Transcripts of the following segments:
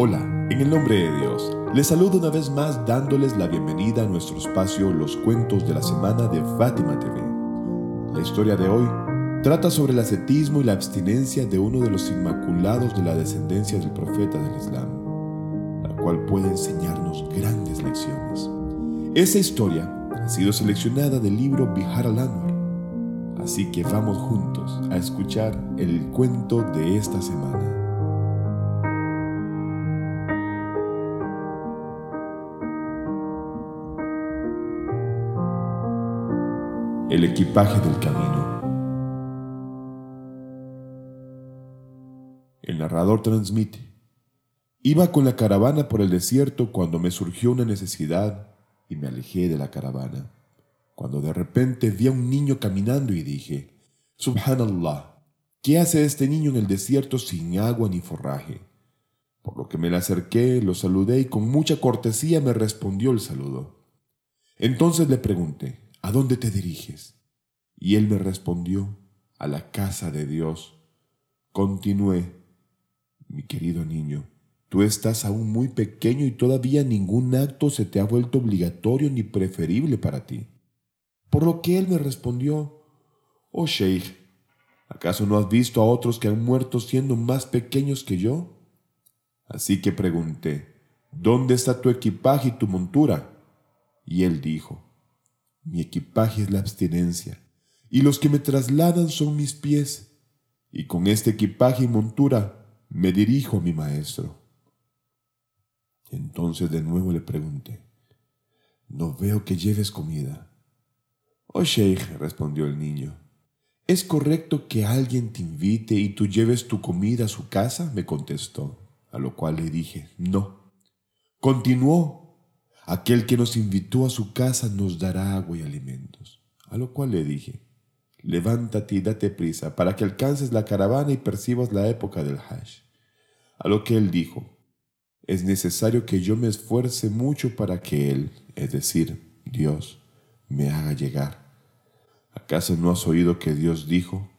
Hola, en el nombre de Dios, les saludo una vez más dándoles la bienvenida a nuestro espacio Los Cuentos de la Semana de Fátima TV. La historia de hoy trata sobre el ascetismo y la abstinencia de uno de los inmaculados de la descendencia del profeta del Islam, la cual puede enseñarnos grandes lecciones. Esa historia ha sido seleccionada del libro Bihar al-Anwar, así que vamos juntos a escuchar el cuento de esta semana. El equipaje del camino. El narrador transmite. Iba con la caravana por el desierto cuando me surgió una necesidad y me alejé de la caravana. Cuando de repente vi a un niño caminando y dije, Subhanallah, ¿qué hace este niño en el desierto sin agua ni forraje? Por lo que me le acerqué, lo saludé y con mucha cortesía me respondió el saludo. Entonces le pregunté, ¿A dónde te diriges? Y él me respondió, a la casa de Dios. Continué, mi querido niño, tú estás aún muy pequeño y todavía ningún acto se te ha vuelto obligatorio ni preferible para ti. Por lo que él me respondió, oh Sheikh, ¿acaso no has visto a otros que han muerto siendo más pequeños que yo? Así que pregunté, ¿dónde está tu equipaje y tu montura? Y él dijo, mi equipaje es la abstinencia, y los que me trasladan son mis pies, y con este equipaje y montura me dirijo a mi maestro. Entonces de nuevo le pregunté, no veo que lleves comida. Oh Sheikh, respondió el niño, ¿es correcto que alguien te invite y tú lleves tu comida a su casa? me contestó, a lo cual le dije, no. Continuó, Aquel que nos invitó a su casa nos dará agua y alimentos. A lo cual le dije, levántate y date prisa para que alcances la caravana y percibas la época del Hajj. A lo que él dijo, es necesario que yo me esfuerce mucho para que él, es decir, Dios, me haga llegar. ¿Acaso no has oído que Dios dijo?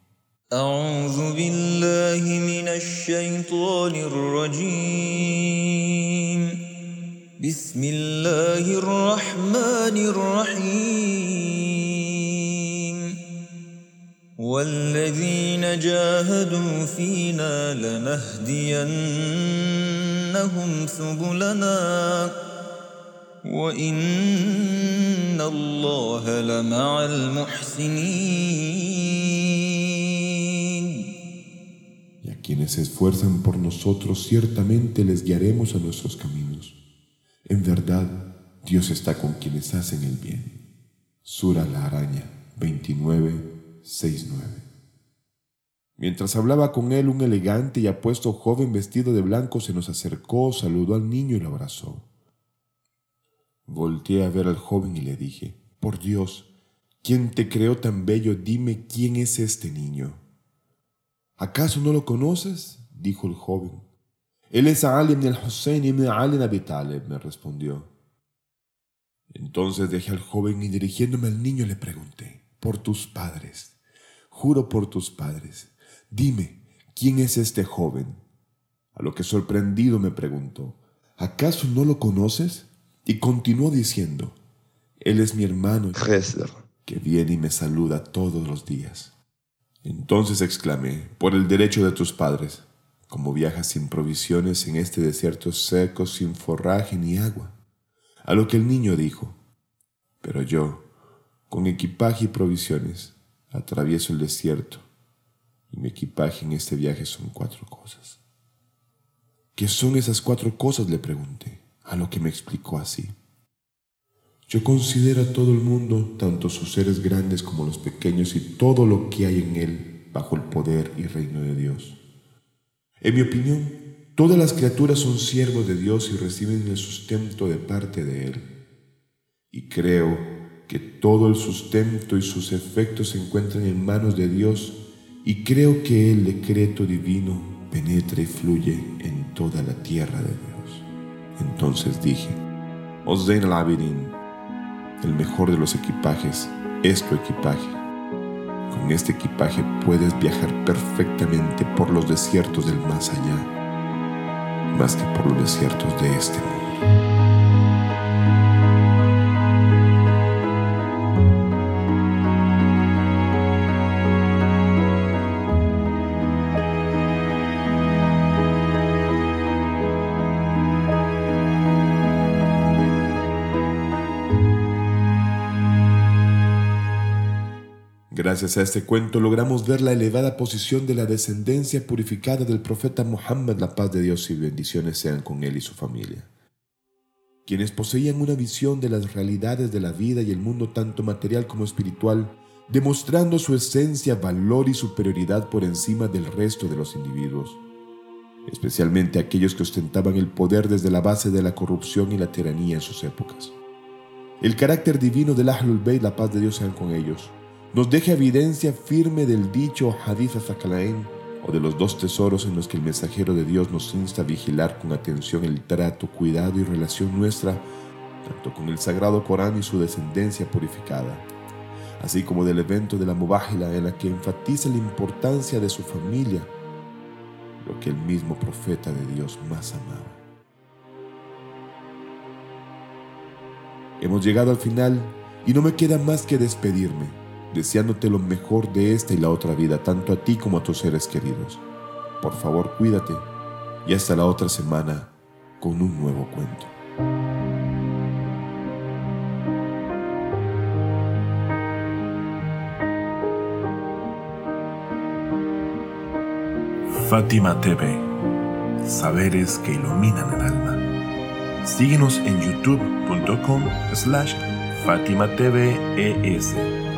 بسم الله الرحمن الرحيم والذين جاهدوا فينا لنهدينهم سبلنا وإن الله لمع المحسنين Y a quienes se esfuerzan por nosotros, ciertamente les guiaremos a nuestros caminos. En verdad, Dios está con quienes hacen el bien. Sura la araña 29, 6, 9. Mientras hablaba con él, un elegante y apuesto joven vestido de blanco se nos acercó, saludó al niño y lo abrazó. Volteé a ver al joven y le dije, por Dios, ¿quién te creó tan bello? Dime quién es este niño. ¿Acaso no lo conoces? dijo el joven. Él es Ali ibn al-Hussein ibn Ali Abi Talib, me respondió. Entonces dejé al joven y dirigiéndome al niño le pregunté, por tus padres, juro por tus padres, dime, ¿quién es este joven? A lo que sorprendido me preguntó, ¿acaso no lo conoces? Y continuó diciendo, él es mi hermano que viene y me saluda todos los días. Entonces exclamé, por el derecho de tus padres, como viajas sin provisiones en este desierto seco, sin forraje ni agua. A lo que el niño dijo, pero yo, con equipaje y provisiones, atravieso el desierto, y mi equipaje en este viaje son cuatro cosas. ¿Qué son esas cuatro cosas? le pregunté, a lo que me explicó así. Yo considero a todo el mundo, tanto sus seres grandes como los pequeños y todo lo que hay en él, bajo el poder y reino de Dios. En mi opinión, todas las criaturas son siervos de Dios y reciben el sustento de parte de Él. Y creo que todo el sustento y sus efectos se encuentran en manos de Dios y creo que el decreto divino penetra y fluye en toda la tierra de Dios. Entonces dije, Osdein al-Abidin, el mejor de los equipajes es tu equipaje con este equipaje puedes viajar perfectamente por los desiertos del más allá. más que por los desiertos de este mundo. Gracias a este cuento logramos ver la elevada posición de la descendencia purificada del profeta Muhammad, la paz de Dios y bendiciones sean con él y su familia, quienes poseían una visión de las realidades de la vida y el mundo tanto material como espiritual, demostrando su esencia, valor y superioridad por encima del resto de los individuos, especialmente aquellos que ostentaban el poder desde la base de la corrupción y la tiranía en sus épocas. El carácter divino del Ahlul Bayt, la paz de Dios sean con ellos, nos deja evidencia firme del dicho Hadith Azakalain o de los dos tesoros en los que el mensajero de Dios nos insta a vigilar con atención el trato, cuidado y relación nuestra, tanto con el sagrado Corán y su descendencia purificada, así como del evento de la Mubájila en la que enfatiza la importancia de su familia, lo que el mismo profeta de Dios más amaba. Hemos llegado al final y no me queda más que despedirme deseándote lo mejor de esta y la otra vida, tanto a ti como a tus seres queridos. Por favor, cuídate y hasta la otra semana con un nuevo cuento. Fátima TV, saberes que iluminan el alma. Síguenos en youtube.com slash Fátima